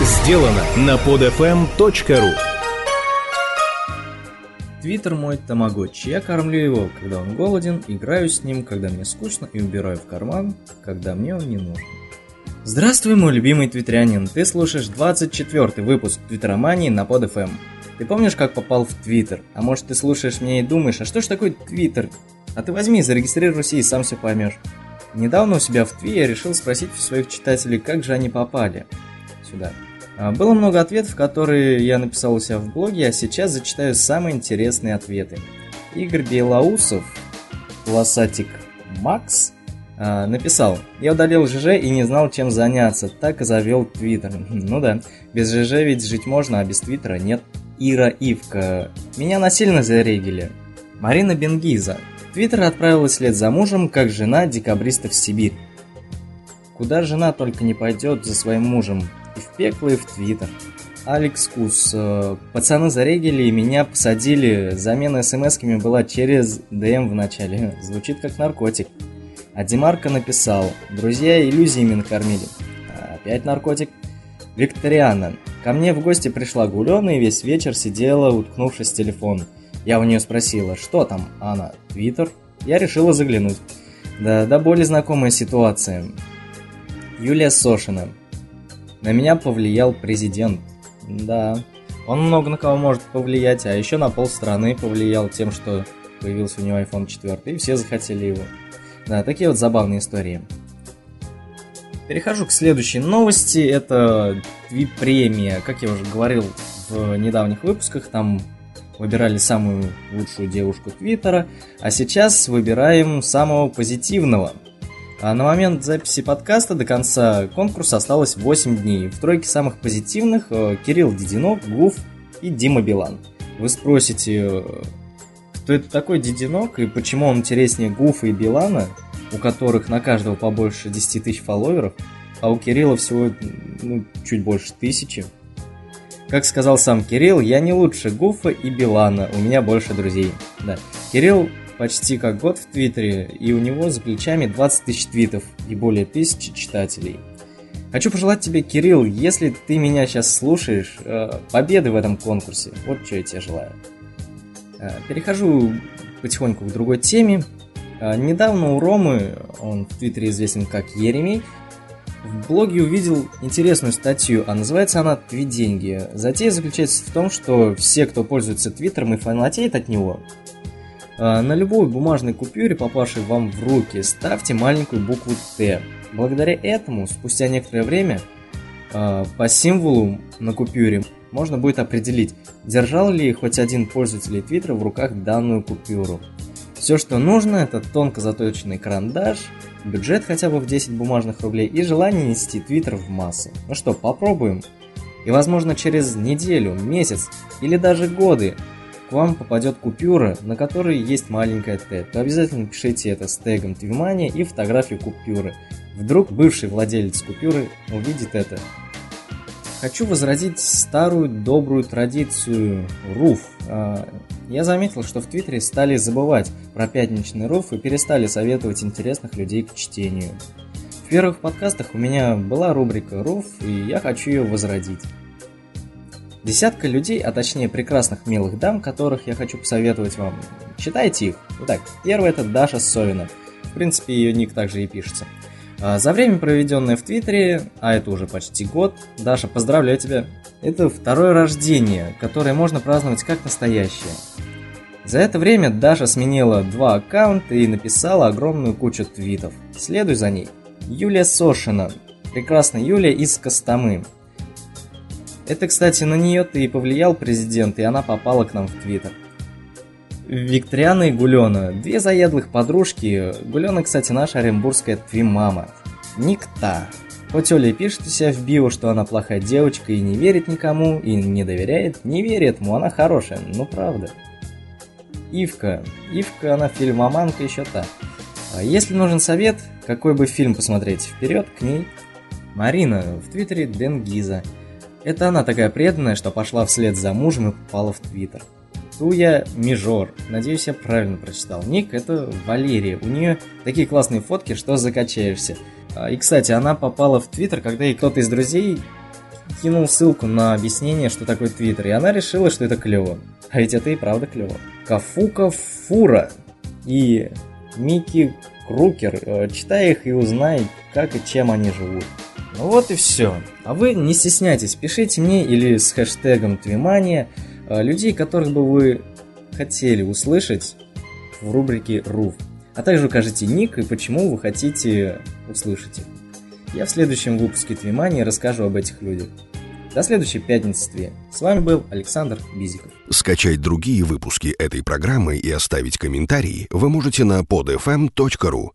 сделано на podfm.ru Твиттер мой тамагочи. Я кормлю его, когда он голоден, играю с ним, когда мне скучно, и убираю в карман, когда мне он не нужен. Здравствуй, мой любимый твиттерянин. Ты слушаешь 24 выпуск Твиттеромании на PodFM. Ты помнишь, как попал в Твиттер? А может, ты слушаешь меня и думаешь, а что ж такое Твиттер? А ты возьми, зарегистрируйся и сам все поймешь. Недавно у себя в Тви я решил спросить у своих читателей, как же они попали сюда. А, было много ответов, которые я написал у себя в блоге, а сейчас зачитаю самые интересные ответы. Игорь Белоусов, Лосатик Макс, а, написал, я удалил ЖЖ и не знал, чем заняться, так и завел Твиттер. Ну да, без ЖЖ ведь жить можно, а без Твиттера нет. Ира Ивка, меня насильно зарегили. Марина Бенгиза, Твиттер отправилась вслед за мужем, как жена декабриста в Сибирь. Куда жена только не пойдет за своим мужем, и в пекло, и в Твиттер. Алекс Кус. Э, пацаны зарегили и меня посадили. Замена смс-ками была через ДМ в начале. Звучит как наркотик. А Димарко написал. Друзья иллюзиями накормили. Опять наркотик. Викториана. Ко мне в гости пришла Гулена и весь вечер сидела, уткнувшись в телефон. Я у нее спросила, что там, она, Твиттер? Я решила заглянуть. Да, да более знакомая ситуация. Юлия Сошина. На меня повлиял президент. Да, он много на кого может повлиять, а еще на полстраны повлиял тем, что появился у него iPhone 4, и все захотели его. Да, такие вот забавные истории. Перехожу к следующей новости. Это Тви-премия. Как я уже говорил в недавних выпусках, там выбирали самую лучшую девушку Твиттера, а сейчас выбираем самого позитивного – на момент записи подкаста до конца конкурса осталось 8 дней. В тройке самых позитивных э, Кирилл Дединок, Гуф и Дима Билан. Вы спросите, э, кто это такой Дединок и почему он интереснее Гуфа и Билана, у которых на каждого побольше 10 тысяч фолловеров, а у Кирилла всего ну, чуть больше тысячи. Как сказал сам Кирилл, я не лучше Гуфа и Билана, у меня больше друзей. Да. Кирилл почти как год в Твиттере, и у него за плечами 20 тысяч твитов и более тысячи читателей. Хочу пожелать тебе, Кирилл, если ты меня сейчас слушаешь, э, победы в этом конкурсе. Вот что я тебе желаю. Э, перехожу потихоньку к другой теме. Э, недавно у Ромы, он в Твиттере известен как Еремей, в блоге увидел интересную статью, а называется она «Твит деньги». Затея заключается в том, что все, кто пользуется Твиттером и фанатеет от него, на любой бумажной купюре, попавшей вам в руки, ставьте маленькую букву Т. Благодаря этому, спустя некоторое время, а, по символу на купюре можно будет определить, держал ли хоть один пользователь Твиттера в руках данную купюру. Все, что нужно, это тонко заточенный карандаш, бюджет хотя бы в 10 бумажных рублей и желание нести Твиттер в массы. Ну что, попробуем? И возможно через неделю, месяц или даже годы к вам попадет купюра, на которой есть маленькая Т, то обязательно пишите это с тегом Твимания и фотографию купюры. Вдруг бывший владелец купюры увидит это. Хочу возродить старую добрую традицию РУФ. А, я заметил, что в Твиттере стали забывать про пятничный РУФ и перестали советовать интересных людей к чтению. В первых подкастах у меня была рубрика РУФ, и я хочу ее возродить. Десятка людей, а точнее прекрасных милых дам, которых я хочу посоветовать вам. Читайте их. Итак, первая это Даша Совина. В принципе, ее ник также и пишется. А, за время, проведенное в Твиттере, а это уже почти год, Даша, поздравляю тебя. Это второе рождение, которое можно праздновать как настоящее. За это время Даша сменила два аккаунта и написала огромную кучу твитов. Следуй за ней. Юлия Сошина. Прекрасная Юлия из Костомы. Это, кстати, на нее-то и повлиял президент, и она попала к нам в Твиттер. Викториана и Гулена. Две заядлых подружки. Гулена, кстати, наша оренбургская твимама. Никта. Хоть Оля пишет у себя в био, что она плохая девочка и не верит никому, и не доверяет, не верит ему, она хорошая, ну правда. Ивка. Ивка, она фильмоманка еще та. А если нужен совет, какой бы фильм посмотреть, вперед к ней. Марина. В Твиттере Ден Гиза. Это она такая преданная, что пошла вслед за мужем и попала в Твиттер. Туя Мижор. Надеюсь, я правильно прочитал. Ник это Валерия. У нее такие классные фотки, что закачаешься. А, и, кстати, она попала в Твиттер, когда ей кто-то из друзей кинул ссылку на объяснение, что такое Твиттер, и она решила, что это клево. А ведь это и правда клево. Кафука Фура и Микки Крукер. Э, читай их и узнай, как и чем они живут. Ну вот и все. А вы не стесняйтесь, пишите мне или с хэштегом Твимания э, людей, которых бы вы хотели услышать в рубрике РУФ. А также укажите ник и почему вы хотите услышать их. Я в следующем выпуске Твимани расскажу об этих людях. До следующей пятницы, Тве. С вами был Александр Бизиков. Скачать другие выпуски этой программы и оставить комментарии вы можете на podfm.ru.